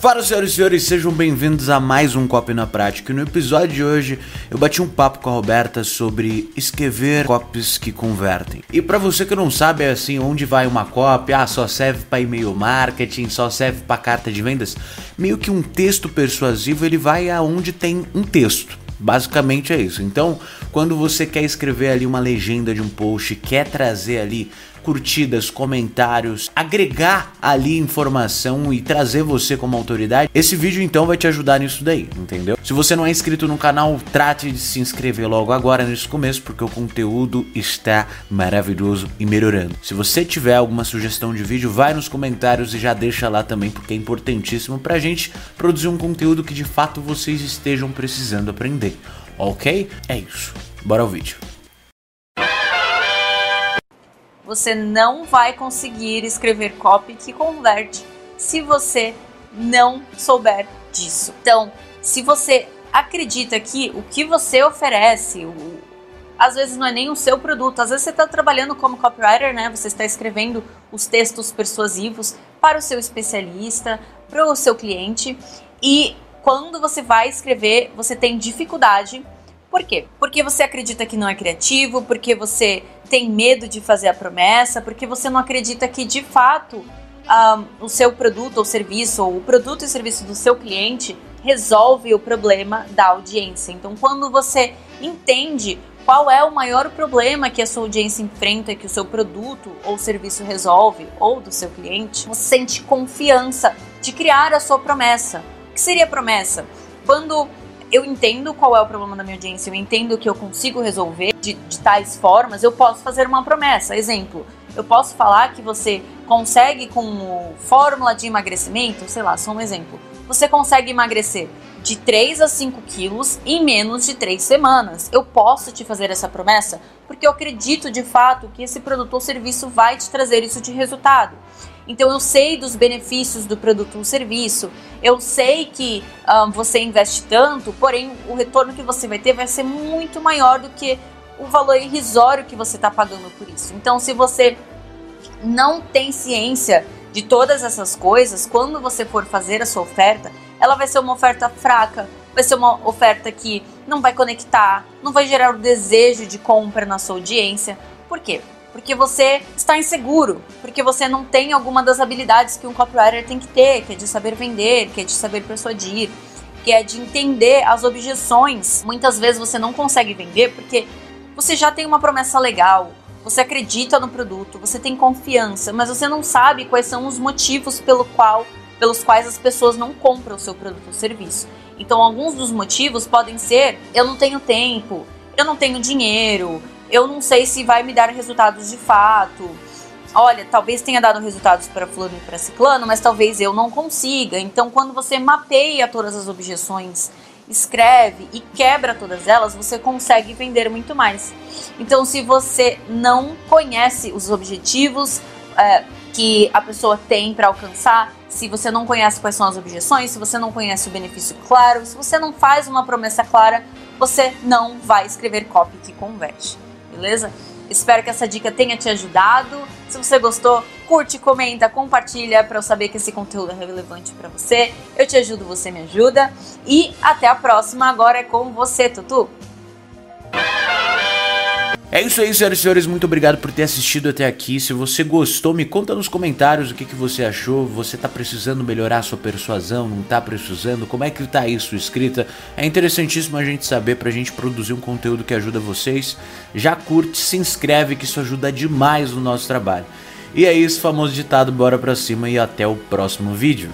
Fala senhoras e senhores, sejam bem-vindos a mais um Copy na Prática. No episódio de hoje eu bati um papo com a Roberta sobre escrever copies que convertem. E para você que não sabe é assim, onde vai uma copy, ah, só serve para e-mail marketing, só serve para carta de vendas, meio que um texto persuasivo, ele vai aonde tem um texto. Basicamente é isso. Então, quando você quer escrever ali uma legenda de um post, quer trazer ali curtidas, comentários, agregar ali informação e trazer você como autoridade, esse vídeo então vai te ajudar nisso daí, entendeu? Se você não é inscrito no canal, trate de se inscrever logo agora nesse começo, porque o conteúdo está maravilhoso e melhorando. Se você tiver alguma sugestão de vídeo, vai nos comentários e já deixa lá também, porque é importantíssimo pra gente produzir um conteúdo que de fato vocês estejam precisando aprender. Ok? É isso. Bora ao vídeo você não vai conseguir escrever copy que converte se você não souber disso. Então, se você acredita que o que você oferece, o, às vezes não é nem o seu produto, às vezes você está trabalhando como copywriter, né? Você está escrevendo os textos persuasivos para o seu especialista, para o seu cliente, e quando você vai escrever, você tem dificuldade por quê? Porque você acredita que não é criativo, porque você tem medo de fazer a promessa, porque você não acredita que de fato um, o seu produto ou serviço, ou o produto e serviço do seu cliente resolve o problema da audiência. Então, quando você entende qual é o maior problema que a sua audiência enfrenta, que o seu produto ou serviço resolve, ou do seu cliente, você sente confiança de criar a sua promessa. O que seria a promessa? Quando eu entendo qual é o problema da minha audiência, eu entendo que eu consigo resolver de, de tais formas, eu posso fazer uma promessa. Exemplo, eu posso falar que você consegue com fórmula de emagrecimento, sei lá, só um exemplo. Você consegue emagrecer de 3 a 5 quilos em menos de 3 semanas. Eu posso te fazer essa promessa porque eu acredito de fato que esse produto ou serviço vai te trazer isso de resultado. Então eu sei dos benefícios do produto ou serviço, eu sei que um, você investe tanto, porém o retorno que você vai ter vai ser muito maior do que o valor irrisório que você está pagando por isso. Então, se você não tem ciência de todas essas coisas, quando você for fazer a sua oferta, ela vai ser uma oferta fraca, vai ser uma oferta que não vai conectar, não vai gerar o desejo de compra na sua audiência. Por quê? Porque você está inseguro, porque você não tem alguma das habilidades que um copywriter tem que ter, que é de saber vender, que é de saber persuadir, que é de entender as objeções. Muitas vezes você não consegue vender porque você já tem uma promessa legal, você acredita no produto, você tem confiança, mas você não sabe quais são os motivos pelo qual, pelos quais as pessoas não compram o seu produto ou serviço. Então, alguns dos motivos podem ser: eu não tenho tempo, eu não tenho dinheiro, eu não sei se vai me dar resultados de fato. Olha, talvez tenha dado resultados para fulano e para ciclano, mas talvez eu não consiga. Então, quando você mapeia todas as objeções, escreve e quebra todas elas, você consegue vender muito mais. Então, se você não conhece os objetivos é, que a pessoa tem para alcançar, se você não conhece quais são as objeções, se você não conhece o benefício claro, se você não faz uma promessa clara, você não vai escrever copy que converte beleza? Espero que essa dica tenha te ajudado. Se você gostou, curte, comenta, compartilha para eu saber que esse conteúdo é relevante para você. Eu te ajudo, você me ajuda. E até a próxima. Agora é com você, Tutu. É isso aí, senhoras e senhores. Muito obrigado por ter assistido até aqui. Se você gostou, me conta nos comentários o que, que você achou. Você tá precisando melhorar sua persuasão? Não tá precisando? Como é que tá sua escrita? É interessantíssimo a gente saber pra gente produzir um conteúdo que ajuda vocês. Já curte, se inscreve que isso ajuda demais no nosso trabalho. E é isso, famoso ditado, bora pra cima e até o próximo vídeo.